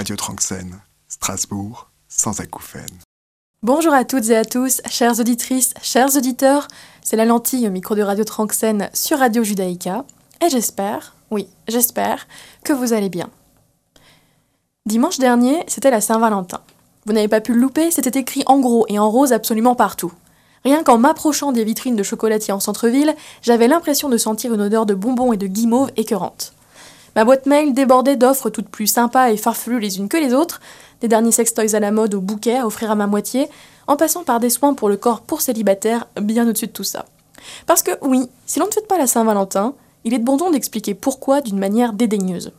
Radio Tranxène, Strasbourg, sans acouphènes. Bonjour à toutes et à tous, chères auditrices, chers auditeurs, c'est la lentille au micro de Radio Tranxène sur Radio Judaïka, et j'espère, oui, j'espère, que vous allez bien. Dimanche dernier, c'était la Saint-Valentin. Vous n'avez pas pu le louper, c'était écrit en gros et en rose absolument partout. Rien qu'en m'approchant des vitrines de chocolatiers en centre-ville, j'avais l'impression de sentir une odeur de bonbons et de guimauve écœurante. Ma boîte mail débordait d'offres toutes plus sympas et farfelues les unes que les autres, des derniers sextoys à la mode au bouquet à offrir à ma moitié, en passant par des soins pour le corps pour célibataire, bien au-dessus de tout ça. Parce que oui, si l'on ne fête pas la Saint-Valentin, il est bon d'expliquer pourquoi d'une manière dédaigneuse.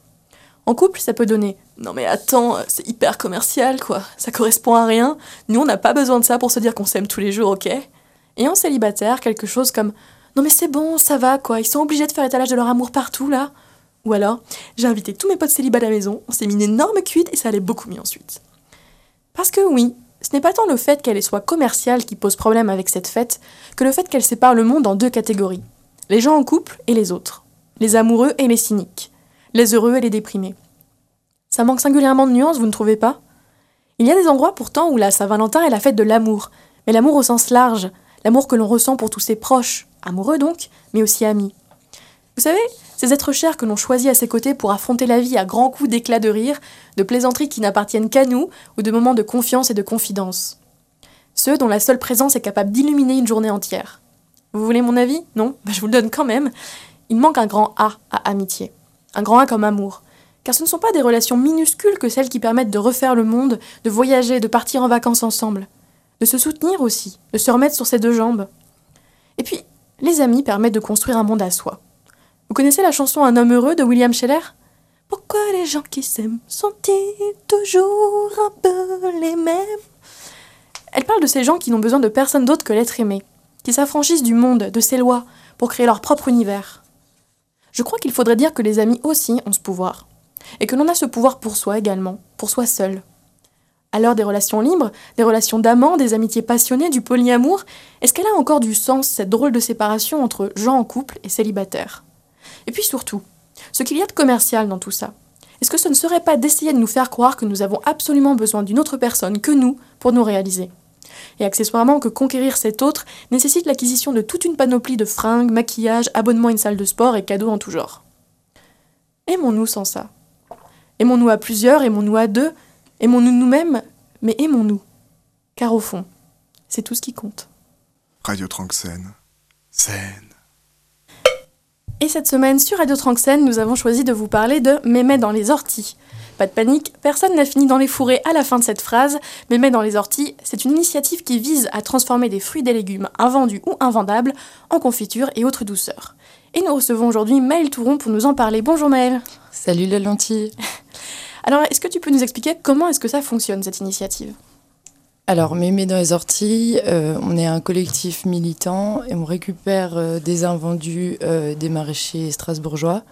En couple, ça peut donner Non mais attends, c'est hyper commercial quoi, ça correspond à rien, nous on n'a pas besoin de ça pour se dire qu'on s'aime tous les jours, ok? Et en célibataire, quelque chose comme Non mais c'est bon, ça va quoi, ils sont obligés de faire étalage de leur amour partout là ou alors, j'ai invité tous mes potes célibats à la maison, on s'est mis une énorme cuite et ça allait beaucoup mieux ensuite. Parce que oui, ce n'est pas tant le fait qu'elle soit commerciale qui pose problème avec cette fête, que le fait qu'elle sépare le monde en deux catégories. Les gens en couple et les autres. Les amoureux et les cyniques. Les heureux et les déprimés. Ça manque singulièrement de nuances, vous ne trouvez pas? Il y a des endroits pourtant où la Saint-Valentin est la fête de l'amour, mais l'amour au sens large, l'amour que l'on ressent pour tous ses proches, amoureux donc, mais aussi amis. Vous savez, ces êtres chers que l'on choisit à ses côtés pour affronter la vie à grands coups d'éclats de rire, de plaisanteries qui n'appartiennent qu'à nous, ou de moments de confiance et de confidence. Ceux dont la seule présence est capable d'illuminer une journée entière. Vous voulez mon avis? Non? Bah, Je vous le donne quand même. Il manque un grand A à amitié. Un grand A comme amour. Car ce ne sont pas des relations minuscules que celles qui permettent de refaire le monde, de voyager, de partir en vacances ensemble. De se soutenir aussi, de se remettre sur ses deux jambes. Et puis, les amis permettent de construire un monde à soi. Vous connaissez la chanson Un homme heureux de William Scheller? Pourquoi les gens qui s'aiment sont-ils toujours un peu les mêmes? Elle parle de ces gens qui n'ont besoin de personne d'autre que l'être aimé, qui s'affranchissent du monde, de ses lois, pour créer leur propre univers. Je crois qu'il faudrait dire que les amis aussi ont ce pouvoir, et que l'on a ce pouvoir pour soi également, pour soi seul. Alors des relations libres, des relations d'amants, des amitiés passionnées, du polyamour, est-ce qu'elle a encore du sens, cette drôle de séparation entre gens en couple et célibataires? Et puis surtout, ce qu'il y a de commercial dans tout ça. Est-ce que ce ne serait pas d'essayer de nous faire croire que nous avons absolument besoin d'une autre personne que nous pour nous réaliser? Et accessoirement que conquérir cet autre nécessite l'acquisition de toute une panoplie de fringues, maquillage, abonnement à une salle de sport et cadeaux en tout genre. Aimons-nous sans ça? Aimons-nous à plusieurs, aimons-nous à deux, aimons-nous nous-mêmes, mais aimons-nous. Car au fond, c'est tout ce qui compte. Radio Tranxène, scène. Et cette semaine, sur Radio Tranxène, nous avons choisi de vous parler de Mémé dans les orties. Pas de panique, personne n'a fini dans les fourrés à la fin de cette phrase. Mémé dans les orties, c'est une initiative qui vise à transformer des fruits et des légumes invendus ou invendables en confiture et autres douceurs. Et nous recevons aujourd'hui Maëlle Touron pour nous en parler. Bonjour Maëlle. Salut la lentille. Alors, est-ce que tu peux nous expliquer comment est-ce que ça fonctionne cette initiative? Alors, Mémé dans les orties, euh, on est un collectif militant et on récupère euh, des invendus euh, des maraîchers strasbourgeois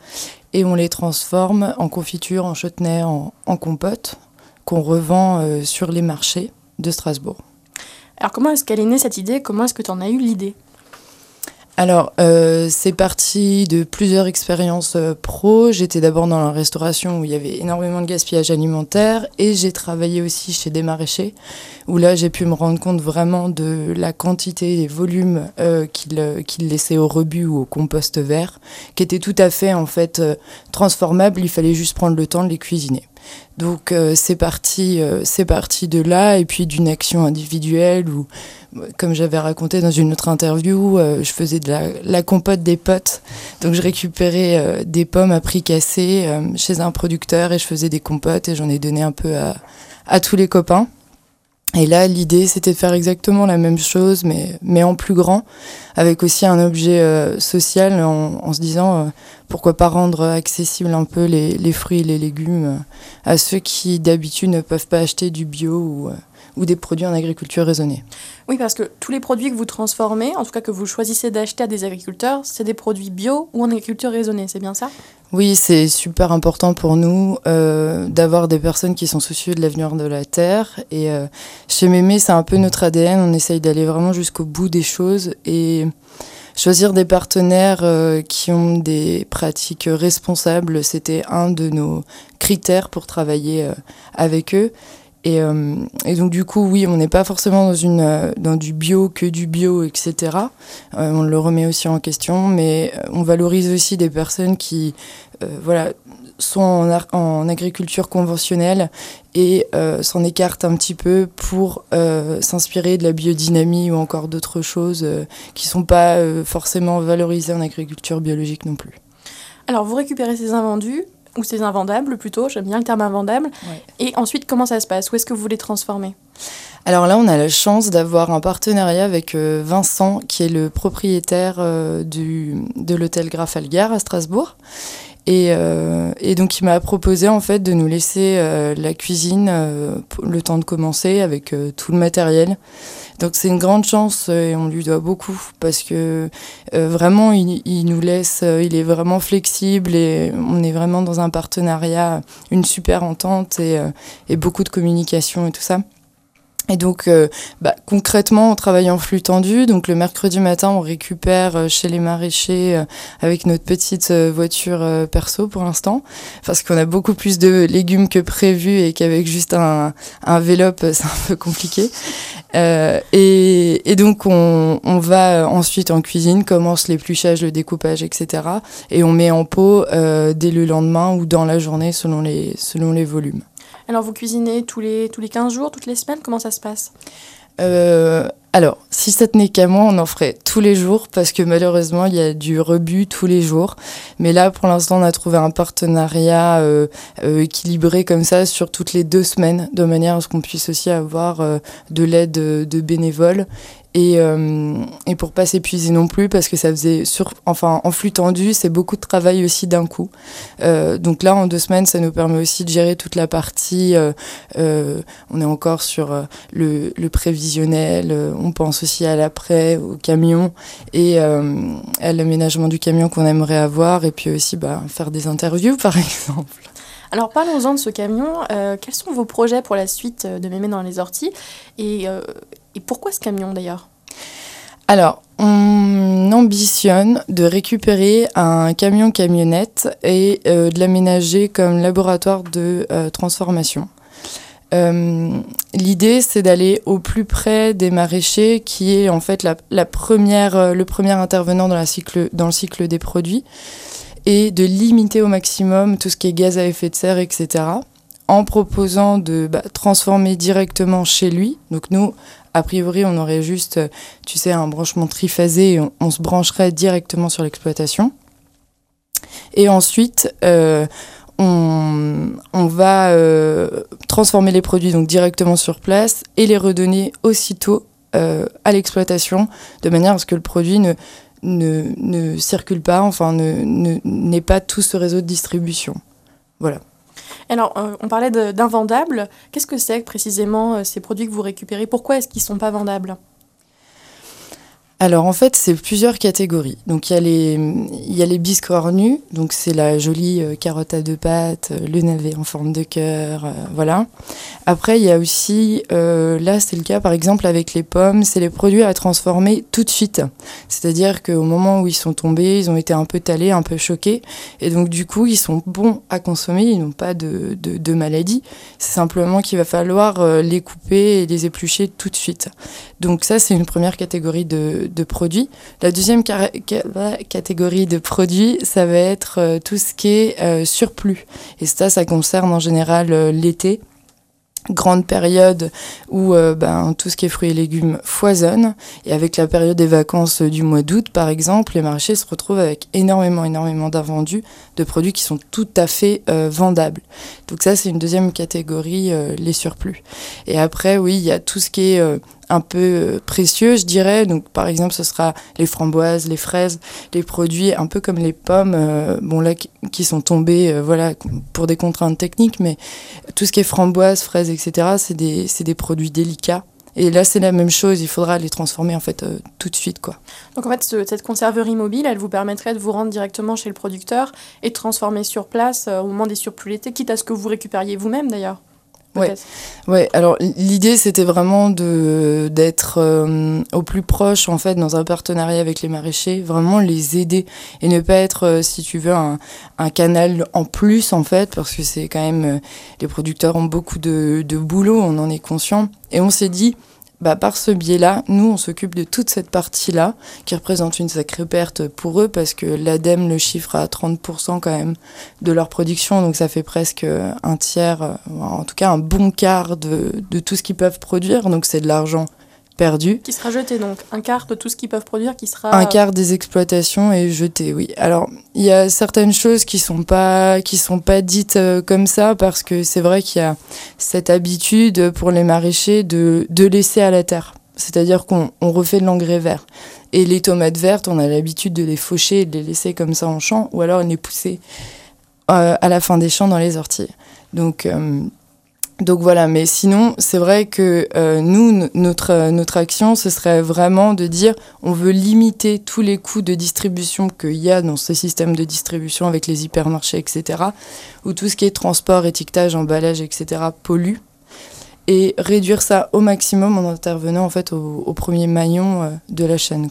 et on les transforme en confiture, en chutney, en, en compote qu'on revend sur les marchés de Strasbourg. Alors, comment est-ce qu'elle est née cette idée? Comment est-ce que tu en as eu l'idée? Alors, euh, c'est parti de plusieurs expériences euh, pro. J'étais d'abord dans la restauration où il y avait énormément de gaspillage alimentaire et j'ai travaillé aussi chez des maraîchers où là j'ai pu me rendre compte vraiment de la quantité et volume euh, qu'ils laissaient au rebut ou au compost vert qui étaient tout à fait en fait transformables. Il fallait juste prendre le temps de les cuisiner. Donc euh, c'est parti, euh, c'est parti de là et puis d'une action individuelle où, comme j'avais raconté dans une autre interview, euh, je faisais de la, compote des potes. Donc je récupérais des pommes à prix cassé chez un producteur et je faisais des compotes et j'en ai donné un peu à tous les copains. Et là, l'idée, c'était de faire exactement la même chose, mais, mais en plus grand, avec aussi un objet euh, social, en, se disant euh, pourquoi pas rendre accessible un peu les, les fruits et les légumes euh, à ceux qui d'habitude ne peuvent pas acheter du bio ou, ou des produits en agriculture raisonnée. Oui, parce que tous les produits que vous transformez, en tout cas que vous choisissez d'acheter à des agriculteurs, c'est des produits bio ou en agriculture raisonnée, c'est bien ça? Oui, c'est super important pour nous euh, d'avoir des personnes qui sont soucieuses de l'avenir de la Terre. Et euh, chez Mémé, c'est un peu notre ADN, on essaye d'aller vraiment jusqu'au bout des choses. Et choisir des partenaires qui ont des pratiques responsables, c'était un de nos critères pour travailler avec eux. Et, et, donc du coup, oui, on n'est pas forcément dans, dans du bio, que du bio, etc. on le remet aussi en question, mais on valorise aussi des personnes qui voilà, sont en, en, agriculture conventionnelle et euh, s'en écartent un petit peu pour euh, s'inspirer de la biodynamie ou encore d'autres choses euh, qui ne sont pas forcément valorisées en agriculture biologique non plus. Alors vous récupérez ces invendus ou ces invendables plutôt, j'aime bien le terme invendable, et ensuite comment ça se passe? Où est-ce que vous les transformez alors là, on a la chance d'avoir un partenariat avec Vincent, qui est le propriétaire du, de l'hôtel Graf Algar à Strasbourg. Euh, et, donc il m'a proposé en fait de nous laisser euh, la cuisine euh, le temps de commencer avec tout le matériel. Donc c'est une grande chance et on lui doit beaucoup parce que vraiment il, nous laisse, il est vraiment flexible et on est vraiment dans un partenariat, une super entente et beaucoup de communication et tout ça. Et donc, euh, bah, concrètement, on travaille en flux tendu. Donc, le mercredi matin, on récupère euh, chez les maraîchers euh, avec notre petite voiture perso pour l'instant, parce qu'on a beaucoup plus de légumes que prévu et qu'avec juste un, un vélope, c'est un peu compliqué. Et, et, donc, on, on, va ensuite en cuisine, commence l'épluchage, le découpage, etc. Et on met en pot dès le lendemain ou dans la journée selon les, selon les volumes. Alors vous cuisinez tous les, tous les 15 jours, toutes les semaines Comment ça se passe? Euh, alors, si ça tenait qu'à moi, on en ferait tous les jours parce que malheureusement, il y a du rebut tous les jours. Mais là, pour l'instant, on a trouvé un partenariat euh, euh, équilibré comme ça sur toutes les deux semaines, de manière à ce qu'on puisse aussi avoir de l'aide de bénévoles et, euh, et pour pas s'épuiser non plus parce que ça faisait sur enfin en flux tendu c'est beaucoup de travail aussi d'un coup. Euh, donc là en deux semaines ça nous permet aussi de gérer toute la partie euh, euh on est encore sur le, prévisionnel on pense aussi à l'après au camion et à l'aménagement du camion qu'on aimerait avoir et puis aussi bah, faire des interviews par exemple. Alors parlons-en de ce camion. Quels sont vos projets pour la suite de Mémé dans les orties? Et, et pourquoi ce camion d'ailleurs? Alors, on ambitionne de récupérer un camion-camionnette et euh, de l'aménager comme laboratoire de euh, transformation. Euh, L'idée, c'est d'aller au plus près des maraîchers, qui est en fait la, première, le premier intervenant dans le cycle des produits, et de limiter au maximum tout ce qui est gaz à effet de serre, etc en proposant de bah, transformer directement chez lui. Donc nous, a priori, on aurait juste, tu sais, un branchement triphasé et on, se brancherait directement sur l'exploitation. Et ensuite, euh, on, va euh, transformer les produits donc directement sur place et les redonner aussitôt euh, à l'exploitation, de manière à ce que le produit ne, ne, circule pas, enfin, n'ait ne, pas tout ce réseau de distribution. Voilà. Alors, euh, on parlait d'invendables. Qu'est-ce que c'est précisément euh, ces produits que vous récupérez? Pourquoi est-ce qu'ils ne sont pas vendables? Alors en fait, c'est plusieurs catégories. Donc il y a les, il y a les donc c'est la jolie euh, carotte à deux pattes, euh, le navet en forme de cœur, euh, voilà. Après, il y a aussi, là c'est le cas par exemple avec les pommes, c'est les produits à transformer tout de suite. C'est-à-dire qu'au moment où ils sont tombés, ils ont été un peu talés, un peu choqués, et donc du coup ils sont bons à consommer, ils n'ont pas de, de, de maladie. C'est simplement qu'il va falloir les couper et les éplucher tout de suite. Donc ça c'est une première catégorie de de produits. La deuxième catégorie de produits, ça va être euh, tout ce qui est euh, surplus. Et ça, ça concerne en général euh, l'été grande période où ben, tout ce qui est fruits et légumes foisonne. Et avec la période des vacances du mois d'août, par exemple, les marchés se retrouvent avec énormément, énormément d'invendus de produits qui sont tout à fait vendables. Donc ça, c'est une deuxième catégorie, les surplus. Et après, oui, il y a tout ce qui est un peu euh, précieux, je dirais. Donc, par exemple, ce sera les framboises, les fraises, les produits un peu comme les pommes, euh, bon là, qui, sont tombés, euh, voilà, pour des contraintes techniques, mais tout ce qui est framboises, fraises, etc., c'est des, des produits délicats. Et là, c'est la même chose, il faudra les transformer en fait tout de suite. Quoi. Donc en fait, cette conserverie mobile, elle vous permettrait de vous rendre directement chez le producteur et de transformer sur place au moment des surplus l'été, quitte à ce que vous récupériez vous-même d'ailleurs Ouais. ouais, alors l'idée c'était vraiment de d'être euh, au plus proche en fait dans un partenariat avec les maraîchers, vraiment les aider et ne pas être euh, si tu veux un, un, canal en plus en fait parce que c'est quand même euh, les producteurs ont beaucoup de, de boulot, on en est conscient et on s'est dit bah, par ce biais-là, nous, on s'occupe de toute cette partie-là, qui représente une sacrée perte pour eux, parce que l'ADEME le chiffre à 30% quand même de leur production, donc ça fait presque un tiers, en tout cas un bon quart de, de tout ce qu'ils peuvent produire, donc c'est de l'argent perdu. Qui sera jeté donc Un quart de tout ce qu'ils peuvent produire qui sera. Un quart des exploitations est jeté, oui. Alors, il y a certaines choses qui sont pas, qui sont pas dites euh, comme ça parce que c'est vrai qu'il y a cette habitude pour les maraîchers de, de laisser à la terre. C'est-à-dire qu'on on refait de l'engrais vert. Et les tomates vertes, on a l'habitude de les faucher et de les laisser comme ça en champ ou alors les pousser euh, à la fin des champs dans les orties. Donc, euh, donc voilà, mais sinon, c'est vrai que euh, nous, notre, euh, notre action, ce serait vraiment de dire on veut limiter tous les coûts de distribution qu'il y a dans ce système de distribution avec les hypermarchés, etc., où tout ce qui est transport, étiquetage, emballage, etc., pollue, et réduire ça au maximum en intervenant en fait au, premier maillon euh, de la chaîne.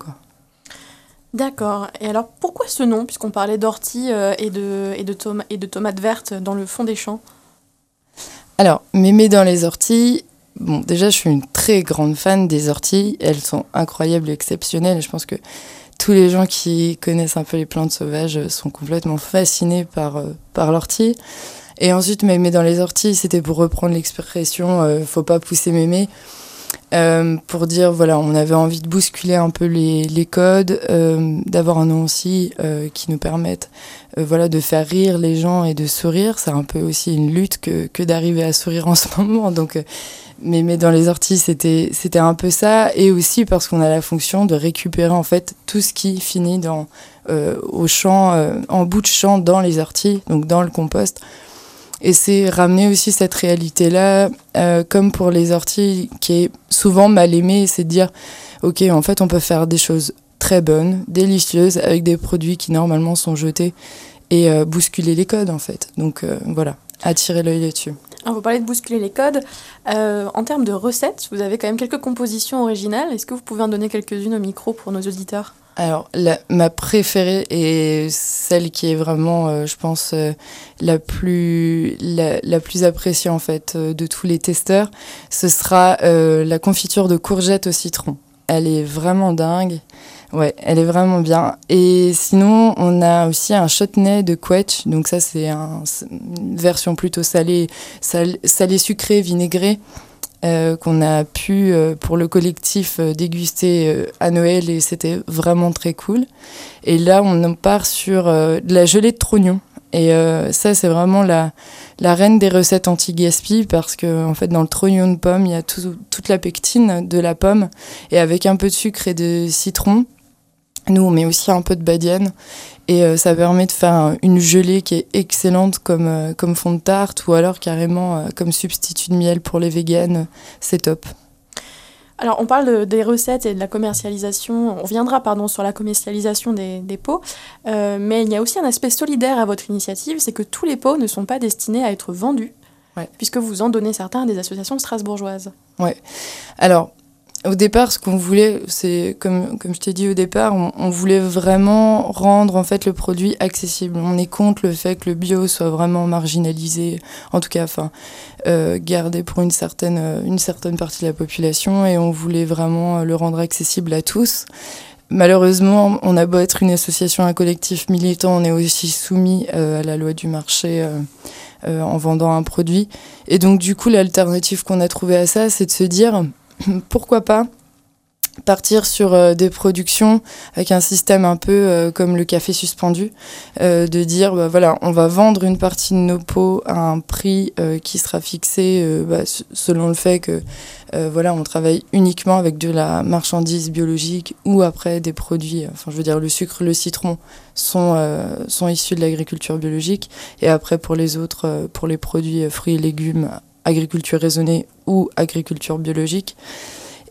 D'accord. Et alors pourquoi ce nom, puisqu'on parlait d'ortie et, de, et, de et de tomates vertes dans le fond des champs? Alors, mémé dans les orties, bon, déjà, je suis une très grande fan des orties. Elles sont incroyables et exceptionnelles. je pense que tous les gens qui connaissent un peu les plantes sauvages sont complètement fascinés par, euh, par l'ortie. Et ensuite, mémé dans les orties, c'était pour reprendre l'expression euh, faut pas pousser mémé. Euh, pour dire, voilà, on avait envie de bousculer un peu les, les codes, euh, d'avoir un nom aussi euh, qui nous permette voilà, de faire rire les gens et de sourire. C'est un peu aussi une lutte que, que d'arriver à sourire en ce moment. Donc, mais, mais dans les orties, c'était, un peu ça. Et aussi parce qu'on a la fonction de récupérer en fait tout ce qui finit dans, au champ, en bout de champ dans les orties, donc dans le compost et c'est ramener aussi cette réalité-là, euh, comme pour les orties, qui est souvent mal aimée, c'est de dire, ok, en fait, on peut faire des choses très bonnes, délicieuses, avec des produits qui normalement sont jetés, et euh, bousculer les codes, en fait. Donc euh, voilà, attirer l'œil là-dessus. Alors, vous parlez de bousculer les codes. en termes de recettes, vous avez quand même quelques compositions originales. Est-ce que vous pouvez en donner quelques-unes au micro pour nos auditeurs? Alors, ma préférée et celle qui est vraiment, euh, je pense, euh, la, plus, la, plus appréciée en fait euh, de tous les testeurs, ce sera la confiture de courgette au citron. Elle est vraiment dingue. Ouais, elle est vraiment bien. Et sinon, on a aussi un chutney de quetch. Donc ça, c'est une version plutôt salée, salée sucrée, vinaigrée. Euh, qu'on a pu euh, pour le collectif euh, déguster à Noël et c'était vraiment très cool. Et là, on part sur de la gelée de trognon. Et ça, c'est vraiment la, la reine des recettes anti-gaspi parce que en fait, dans le trognon de pomme, il y a toute la pectine de la pomme et avec un peu de sucre et de citron. Nous, on met aussi un peu de badiane et euh, ça permet de faire une gelée qui est excellente comme, euh, comme fond de tarte ou alors carrément euh, comme substitut de miel pour les véganes. C'est top. Alors, on parle des recettes et de la commercialisation. On reviendra pardon, sur la commercialisation des, des pots. mais il y a aussi un aspect solidaire à votre initiative c'est que tous les pots ne sont pas destinés à être vendus, puisque vous en donnez certains à des associations strasbourgeoises. Oui. Alors, au départ, ce qu'on voulait, c'est comme, je t'ai dit au départ, on, voulait vraiment rendre en fait le produit accessible. On est contre le fait que le bio soit vraiment marginalisé, en tout cas, enfin, euh, gardé pour une certaine, une certaine partie de la population, et on voulait vraiment le rendre accessible à tous. Malheureusement, on a beau être une association, un collectif militant, on est aussi soumis euh, à la loi du marché. Euh, euh, en vendant un produit. Et donc du coup, l'alternative qu'on a trouvée à ça, c'est de se dire, pourquoi pas partir sur euh, des productions avec un système un peu euh, comme le café suspendu, euh, de dire bah, voilà, on va vendre une partie de nos pots à un prix qui sera fixé bah, selon le fait que voilà, on travaille uniquement avec de la marchandise biologique ou après des produits, enfin je veux dire le sucre, le citron sont, sont issus de l'agriculture biologique et après pour les autres, pour les produits fruits et légumes agriculture raisonnée ou agriculture biologique.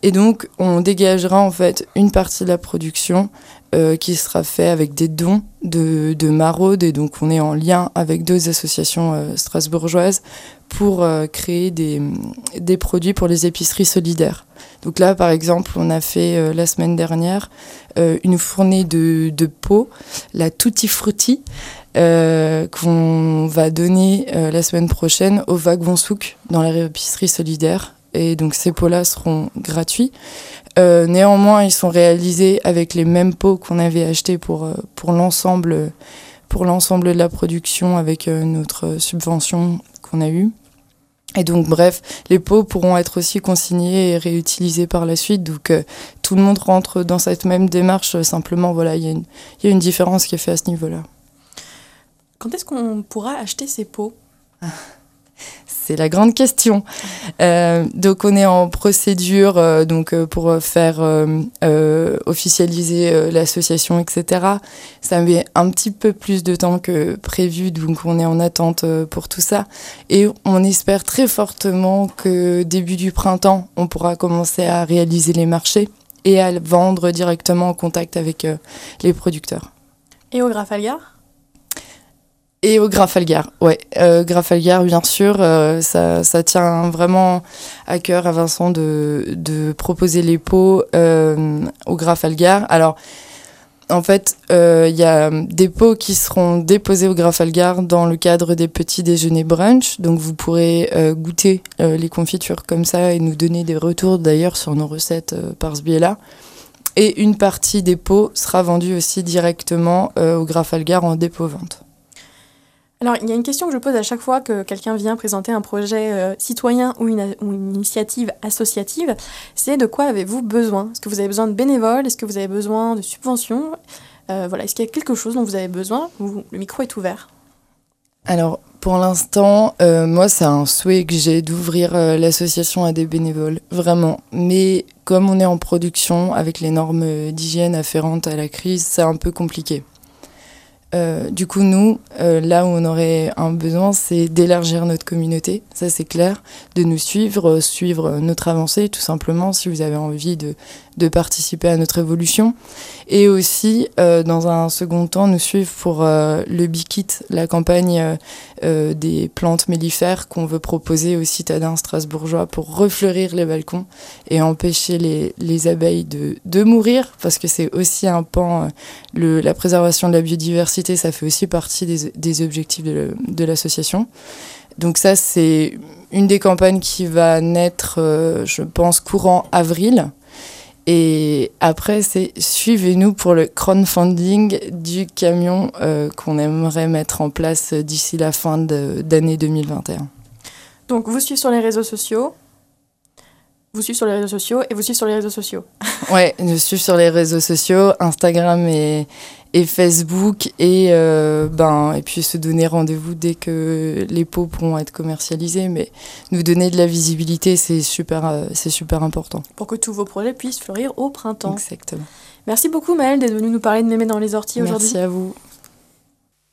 Et donc, on dégagera en fait une partie de la production euh, qui sera faite avec des dons de, de maraude et donc on est en lien avec deux associations euh, strasbourgeoises pour euh, créer des, des produits pour les épiceries solidaires. Donc là, par exemple, on a fait la semaine dernière une fournée de, de pots, la Tutti Frutti, qu'on va donner euh, la semaine prochaine au Wagon Souk dans la épicerie solidaire. Et donc ces pots-là seront gratuits. Euh, néanmoins, ils sont réalisés avec les mêmes pots qu'on avait achetés pour, euh, pour l'ensemble pour l'ensemble de la production avec euh, notre subvention qu'on a eue. Et donc, bref, les pots pourront être aussi consignés et réutilisés par la suite. Donc, euh, tout le monde rentre dans cette même démarche. euh, Simplement, voilà, il y, y a une différence qui est faite à ce niveau-là. Quand est-ce qu'on pourra acheter ces pots C'est la grande question. Euh, donc on est en procédure euh, donc euh, pour faire officialiser l'association, etc. Ça met un petit peu plus de temps que prévu, donc on est en attente pour tout ça. Et on espère très fortement que début du printemps, on pourra commencer à réaliser les marchés et à vendre directement en contact avec les producteurs. Et au Grafalgar? Et au Grafalgar, ouais. Euh, Grafalgar, bien sûr, euh, ça, ça tient vraiment à cœur à Vincent de, de proposer les pots euh, au Grafalgar. Alors, en fait, euh, il y a des pots qui seront déposés au Grafalgar dans le cadre des petits déjeuners brunch. Donc, vous pourrez euh, goûter euh, les confitures comme ça et nous donner des retours d'ailleurs sur nos recettes par ce biais-là. Et une partie des pots sera vendue aussi directement au Grafalgar en dépôt-vente. Alors, il y a une question que je pose à chaque fois que quelqu'un vient présenter un projet euh, citoyen ou une, initiative associative, c'est de quoi avez-vous besoin? Est-ce que vous avez besoin de bénévoles? Est-ce que vous avez besoin de subventions? Euh, Voilà, est-ce qu'il y a quelque chose dont vous avez besoin? Le micro est ouvert. Alors, pour l'instant, euh, moi, c'est un souhait que j'ai d'ouvrir l'association à des bénévoles, vraiment. Mais comme on est en production, avec les normes d'hygiène afférentes à la crise, c'est un peu compliqué. Euh, du coup, nous, euh, là où on aurait un besoin, c'est d'élargir notre communauté, ça c'est clair, de nous suivre, euh, suivre notre avancée, tout simplement, si vous avez envie de, de participer à notre évolution. Et aussi, euh, dans un second temps, nous suivre pour euh, le Bikit, la campagne euh, euh, des plantes mellifères qu'on veut proposer aux citadins strasbourgeois pour refleurir les balcons et empêcher les, les abeilles de, de mourir, parce que c'est aussi un pan, la préservation de la biodiversité, ça fait aussi partie des, des objectifs de, l'association. Donc ça, c'est une des campagnes qui va naître, je pense, courant avril. Et après, c'est suivez-nous pour le crowdfunding du camion euh, qu'on aimerait mettre en place d'ici la fin d'année 2021. Donc, vous suivez sur les réseaux sociaux, vous suivez sur les réseaux sociaux et vous suivez sur les réseaux sociaux. Ouais, je suis sur les réseaux sociaux, Instagram et, et Facebook, et, euh, ben, et puis se donner rendez-vous dès que les pots pourront être commercialisés. Mais nous donner de la visibilité, c'est super, euh, c'est super important. pour que tous vos projets puissent fleurir au printemps. Exactement. Merci beaucoup Maëlle d'être venue nous parler de mémé dans les orties aujourd'hui. Merci à vous.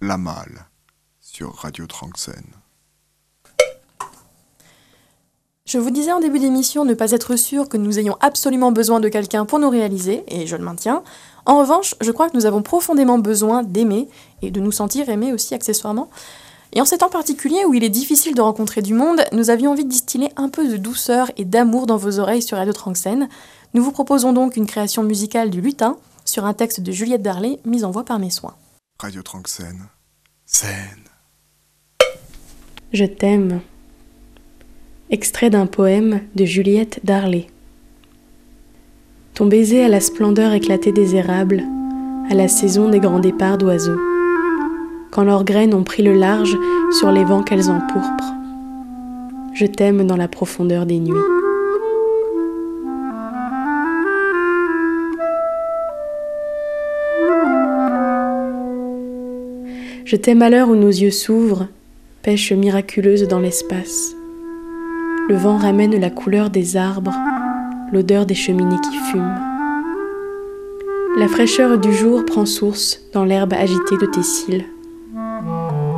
La Malle sur Radio Tranxène. Je vous disais en début d'émission ne pas être sûr que nous ayons absolument besoin de quelqu'un pour nous réaliser, et je le maintiens. En revanche, je crois que nous avons profondément besoin d'aimer, et de nous sentir aimés aussi accessoirement. Et en ces temps particuliers où il est difficile de rencontrer du monde, nous avions envie de distiller un peu de douceur et d'amour dans vos oreilles sur Radio Tranxène. Nous vous proposons donc une création musicale du lutin sur un texte de Juliette Darley mis en voix par mes soins. Radio Tranxène. Scène. Je t'aime. Extrait d'un poème de Juliette Darley. Ton baiser à la splendeur éclatée des érables, à la saison des grands départs d'oiseaux, quand leurs graines ont pris le large sur les vents qu'elles empourprent. Je t'aime dans la profondeur des nuits. Je t'aime à l'heure où nos yeux s'ouvrent, pêche miraculeuse dans l'espace. Le vent ramène la couleur des arbres, l'odeur des cheminées qui fument. La fraîcheur du jour prend source dans l'herbe agitée de tes cils.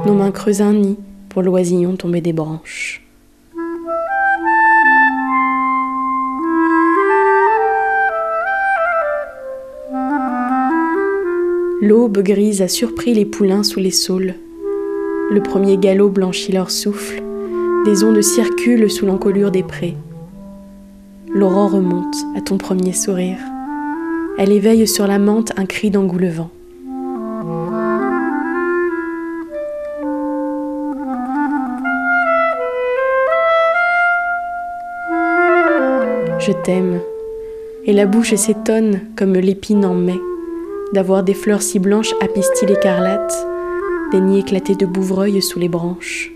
Nos mains creusent un nid pour l'oisillon tombé des branches. L'aube grise a surpris les poulains sous les saules. Le premier galop blanchit leur souffle. Des ondes circulent sous l'encolure des prés. L'aurore remonte à ton premier sourire. Elle éveille sur la menthe un cri d'engoulevent. Je t'aime, et la bouche s'étonne comme l'épine en mai d'avoir des fleurs si blanches à pistil écarlate, des nids éclatés de bouvreuil sous les branches.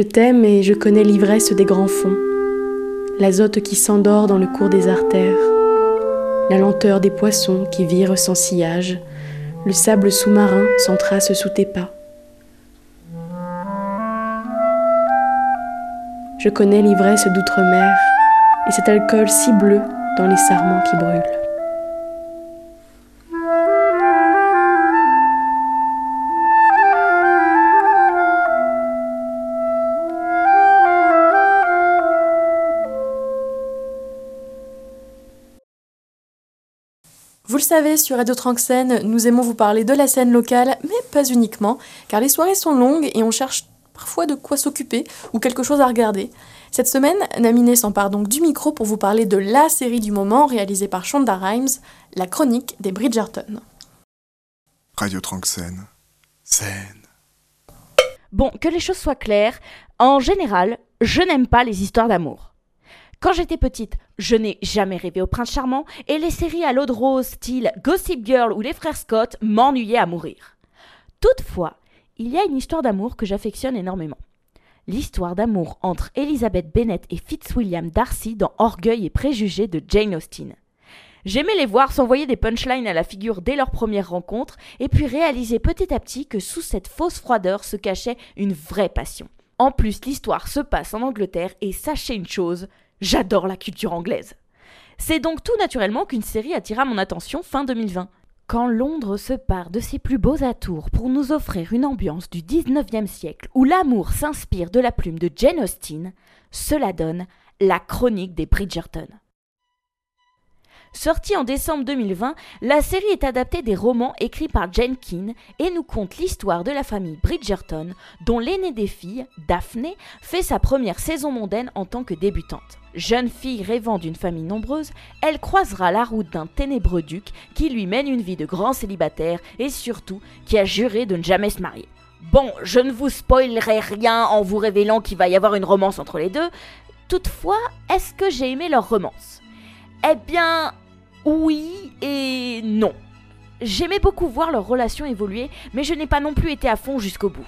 Je t'aime et je connais l'ivresse des grands fonds, l'azote qui s'endort dans le cours des artères, la lenteur des poissons qui virent sans sillage, le sable sous-marin sans trace sous tes pas. Je connais l'ivresse d'outre-mer et cet alcool si bleu dans les sarments qui brûlent. Savez, sur Radio Tranxène, nous aimons vous parler de la scène locale, mais pas uniquement, car les soirées sont longues et on cherche parfois de quoi s'occuper ou quelque chose à regarder. Cette semaine, Naminé s'empare donc du micro pour vous parler de la série du moment réalisée par Shonda Rhimes, La chronique des Bridgerton. Radio Tranxène. Scène. Bon, que les choses soient claires, en général, je n'aime pas les histoires d'amour. Quand j'étais petite, je n'ai jamais rêvé au prince charmant et les séries à l'eau de rose style Gossip Girl ou les frères Scott m'ennuyaient à mourir. Toutefois, il y a une histoire d'amour que j'affectionne énormément. L'histoire d'amour entre Elizabeth Bennet et Fitzwilliam Darcy dans Orgueil et Préjugés de Jane Austen. J'aimais les voir s'envoyer des punchlines à la figure dès leur première rencontre et puis réaliser petit à petit que sous cette fausse froideur se cachait une vraie passion. En plus, l'histoire se passe en Angleterre et sachez une chose, J'adore la culture anglaise. C'est donc tout naturellement qu'une série attira mon attention fin 2020. Quand Londres se part de ses plus beaux atours pour nous offrir une ambiance du 19e siècle où l'amour s'inspire de la plume de Jane Austen, cela donne la chronique des Bridgerton. Sortie en décembre 2020, la série est adaptée des romans écrits par Keane et nous conte l'histoire de la famille Bridgerton, dont l'aînée des filles, Daphné, fait sa première saison mondaine en tant que débutante. Jeune fille rêvant d'une famille nombreuse, elle croisera la route d'un ténébreux duc qui lui mène une vie de grand célibataire et surtout qui a juré de ne jamais se marier. Bon, je ne vous spoilerai rien en vous révélant qu'il va y avoir une romance entre les deux. Toutefois, est-ce que j'ai aimé leur romance? Eh bien, oui et non. J'aimais beaucoup voir leur relation évoluer, mais je n'ai pas non plus été à fond jusqu'au bout.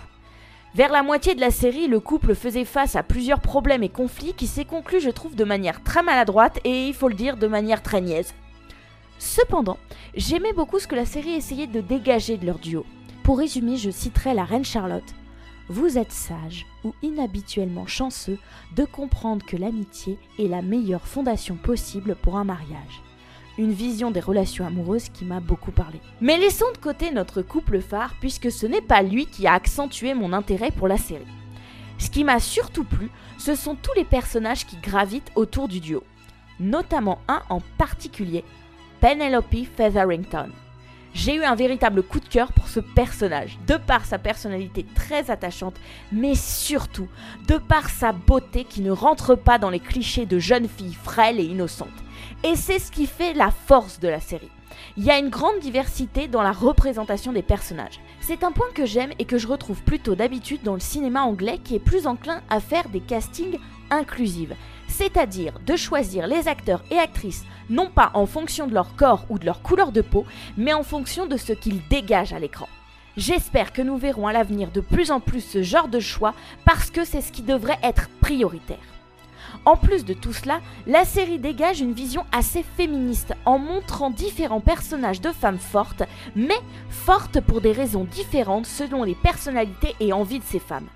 Vers la moitié de la série, le couple faisait face à plusieurs problèmes et conflits qui s'est conclu, je trouve, de manière très maladroite et, il faut le dire, de manière très niaise. Cependant, j'aimais beaucoup ce que la série essayait de dégager de leur duo. Pour résumer, je citerai la reine Charlotte. Vous êtes sage ou inhabituellement chanceux de comprendre que l'amitié est la meilleure fondation possible pour un mariage une vision des relations amoureuses qui m'a beaucoup parlé. Mais laissons de côté notre couple phare puisque ce n'est pas lui qui a accentué mon intérêt pour la série. Ce qui m'a surtout plu, ce sont tous les personnages qui gravitent autour du duo, notamment un en particulier, Penelope Featherington. J'ai eu un véritable coup de cœur pour ce personnage, de par sa personnalité très attachante, mais surtout de par sa beauté qui ne rentre pas dans les clichés de jeune fille frêle et innocente. Et c'est ce qui fait la force de la série. Il y a une grande diversité dans la représentation des personnages. C'est un point que j'aime et que je retrouve plutôt d'habitude dans le cinéma anglais qui est plus enclin à faire des castings inclusifs, c'est-à-dire de choisir les acteurs et actrices non pas en fonction de leur corps ou de leur couleur de peau, mais en fonction de ce qu'ils dégagent à l'écran. J'espère que nous verrons à l'avenir de plus en plus ce genre de choix parce que c'est ce qui devrait être prioritaire. En plus de tout cela, la série dégage une vision assez féministe en montrant différents personnages de femmes fortes, mais fortes pour des raisons différentes selon les personnalités et envies de ces femmes.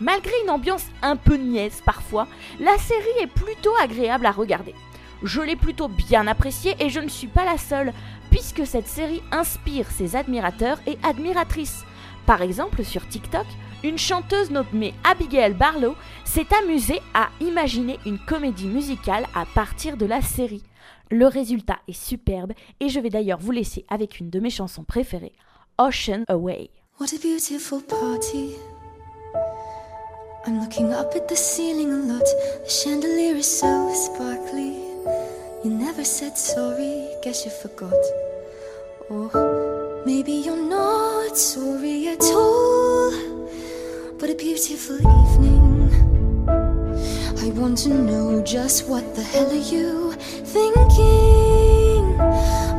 Malgré une ambiance un peu niaise parfois, la série est plutôt agréable à regarder. Je l'ai plutôt bien appréciée et je ne suis pas la seule, puisque cette série inspire ses admirateurs et admiratrices. Par exemple, sur TikTok, une chanteuse nommée Abigail Barlow s'est amusée à imaginer une comédie musicale à partir de la série. Le résultat est superbe et je vais d'ailleurs vous laisser avec une de mes chansons préférées, Ocean Away. What a beautiful party. I'm looking up at the ceiling a lot. The chandelier is so sparkly. You never said sorry, guess you forgot. Or maybe you're not sorry at all. But a beautiful evening. I want to know just what the hell are you thinking?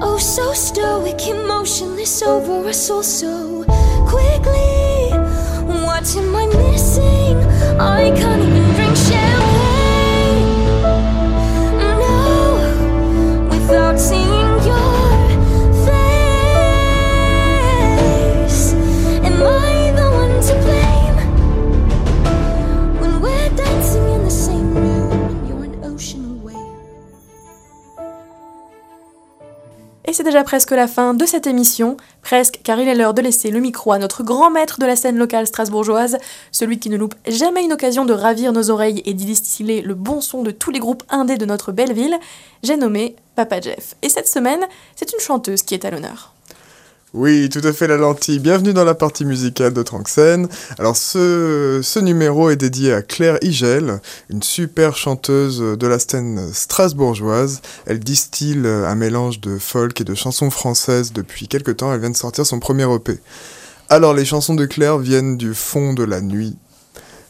Oh, so stoic, emotionless over us all so quickly. What am I missing? C'est déjà presque la fin de cette émission, presque car il est l'heure de laisser le micro à notre grand maître de la scène locale strasbourgeoise, celui qui ne loupe jamais une occasion de ravir nos oreilles et d'y distiller le bon son de tous les groupes indés de notre belle ville, j'ai nommé Papa Jeff. Et cette semaine, c'est une chanteuse qui est à l'honneur. Oui, tout à fait la lentille. Bienvenue dans la partie musicale de Tranxen. Alors ce, ce numéro est dédié à Claire Igel, une super chanteuse de la scène strasbourgeoise. Elle distille un mélange de folk et de chansons françaises depuis quelque temps. Elle vient de sortir son premier EP. Alors les chansons de Claire viennent du fond de la nuit,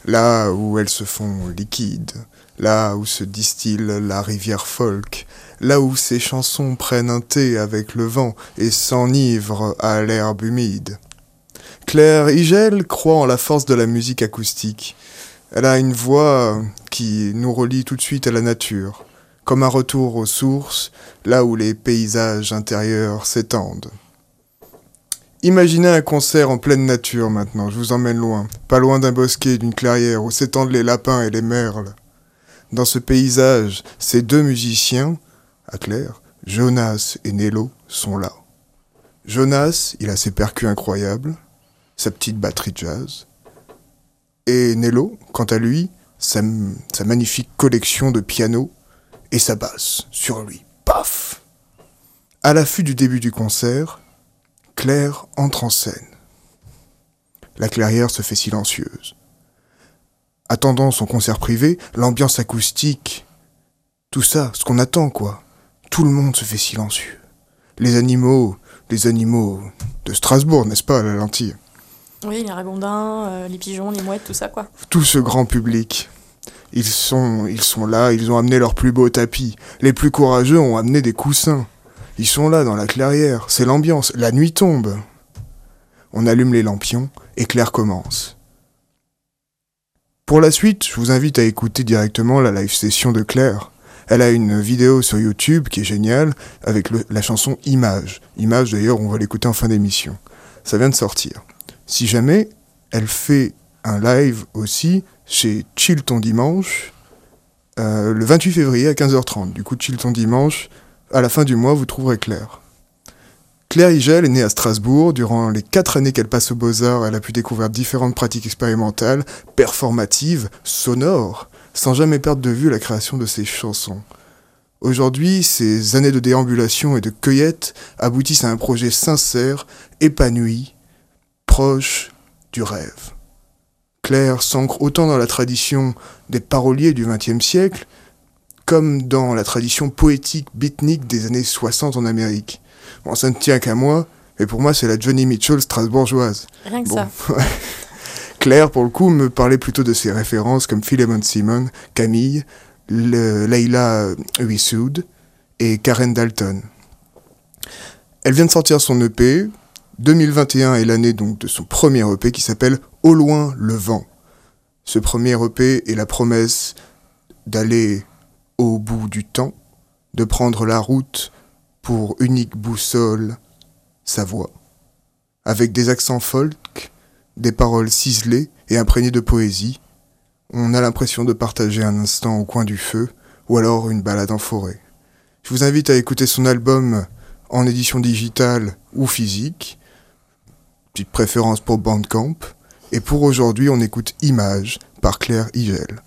là où elles se font liquides, là où se distille la rivière folk, là où ces chansons prennent un thé avec le vent et s'enivrent à l'herbe humide. Claire Igel croit en la force de la musique acoustique. Elle a une voix qui nous relie tout de suite à la nature, comme un retour aux sources, là où les paysages intérieurs s'étendent. Imaginez un concert en pleine nature maintenant, je vous emmène loin, pas loin d'un bosquet, d'une clairière où s'étendent les lapins et les merles. Dans ce paysage, ces deux musiciens, à Claire, Jonas et Nello, sont là. Jonas, il a ses percus incroyables, sa petite batterie jazz. Et Nello, quant à lui, sa, sa magnifique collection de pianos et sa basse sur lui. Paf À l'affût du début du concert, Claire entre en scène. La clairière se fait silencieuse. Attendant son concert privé, l'ambiance acoustique, tout ça, ce qu'on attend, quoi. Tout le monde se fait silencieux. Les animaux, les animaux de Strasbourg, n'est-ce pas, la lentille Oui, les ragondins, euh, les pigeons, les mouettes, tout ça quoi. Tout ce grand public. Ils sont, ils sont là, ils ont amené leurs plus beaux tapis. Les plus courageux ont amené des coussins. Ils sont là dans la clairière, c'est l'ambiance. La nuit tombe. On allume les lampions et Claire commence. Pour la suite, je vous invite à écouter directement la live session de Claire. Elle a une vidéo sur YouTube qui est géniale avec la chanson Image. Image d'ailleurs, on va l'écouter en fin d'émission. Ça vient de sortir. Si jamais, elle fait un live aussi chez Chill ton dimanche euh, le 28 février à 15h30. Du coup, Chill ton dimanche, à la fin du mois, vous trouverez Claire. Claire Igel est née à Strasbourg. Durant les quatre années qu'elle passe aux Beaux-Arts, elle a pu découvrir différentes pratiques expérimentales, performatives, sonores, sans jamais perdre de vue la création de ses chansons. Aujourd'hui, ces années de déambulation et de cueillette aboutissent à un projet sincère, épanoui, proche du rêve. Claire s'ancre autant dans la tradition des paroliers du XXe siècle, comme dans la tradition poétique beatnik des années 60 en Amérique. Bon, ça ne tient qu'à moi, mais pour moi, c'est la Johnny Mitchell strasbourgeoise. Rien que Bon, ça. Claire, pour le coup, me parlait plutôt de ses références comme Philemon Simon, Camille, le- Leila Huissoud et Karen Dalton. Elle vient de sortir son EP. 2021 est l'année donc de son premier EP qui s'appelle Au loin le vent. Ce premier EP est la promesse d'aller au bout du temps, de prendre la route pour unique boussole sa voix, avec des accents folk, des paroles ciselées et imprégnées de poésie. On a l'impression de partager un instant au coin du feu ou alors une balade en forêt. Je vous invite à écouter son album en édition digitale ou physique. Petite préférence pour Bandcamp. Et pour aujourd'hui, on écoute Image par Claire Igel.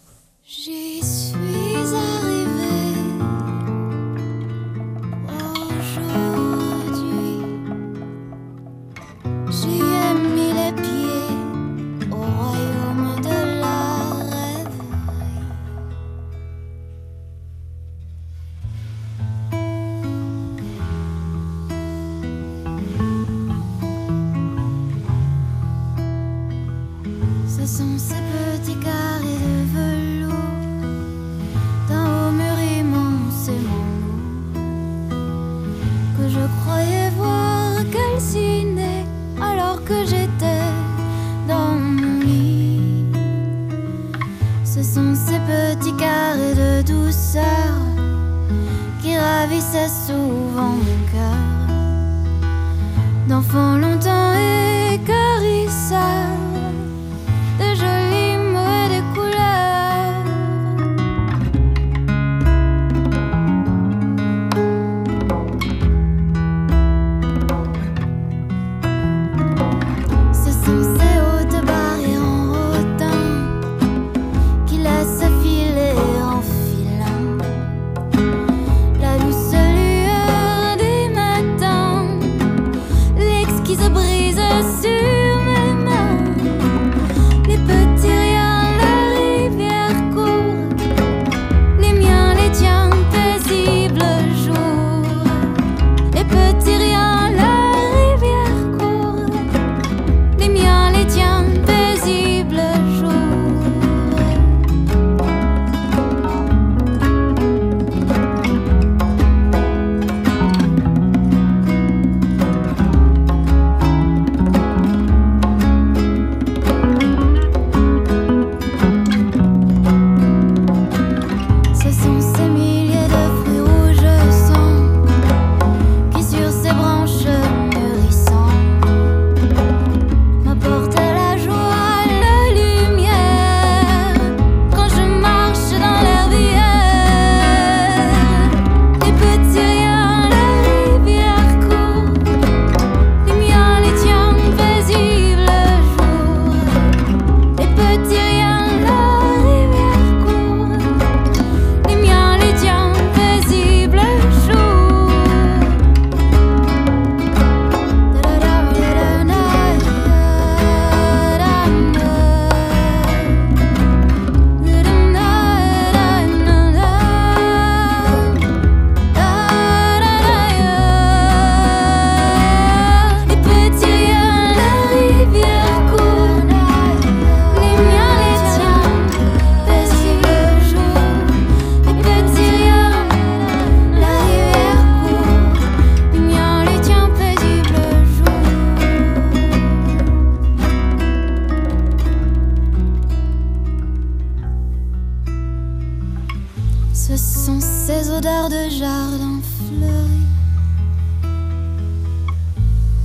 De jardin fleuri,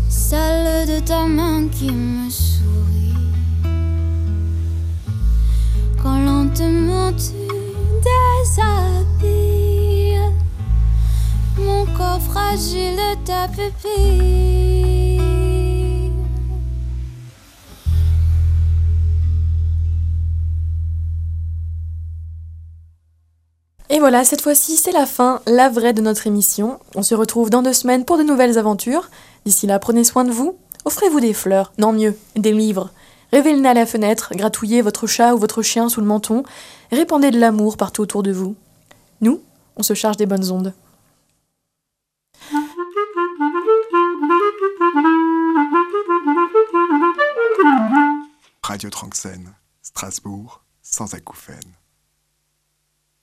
celles de ta main qui me sourit. Quand lentement tu déshabilles mon corps fragile de ta pupille. Et voilà, cette fois-ci, c'est la fin, la vraie de notre émission. On se retrouve dans deux semaines pour de nouvelles aventures. D'ici là, prenez soin de vous. Offrez-vous des fleurs, non mieux, des livres. Rêvez le à la fenêtre, gratouillez votre chat ou votre chien sous le menton. Répandez de l'amour partout autour de vous. Nous, on se charge des bonnes ondes. Radio Tranxène, Strasbourg, sans acouphènes.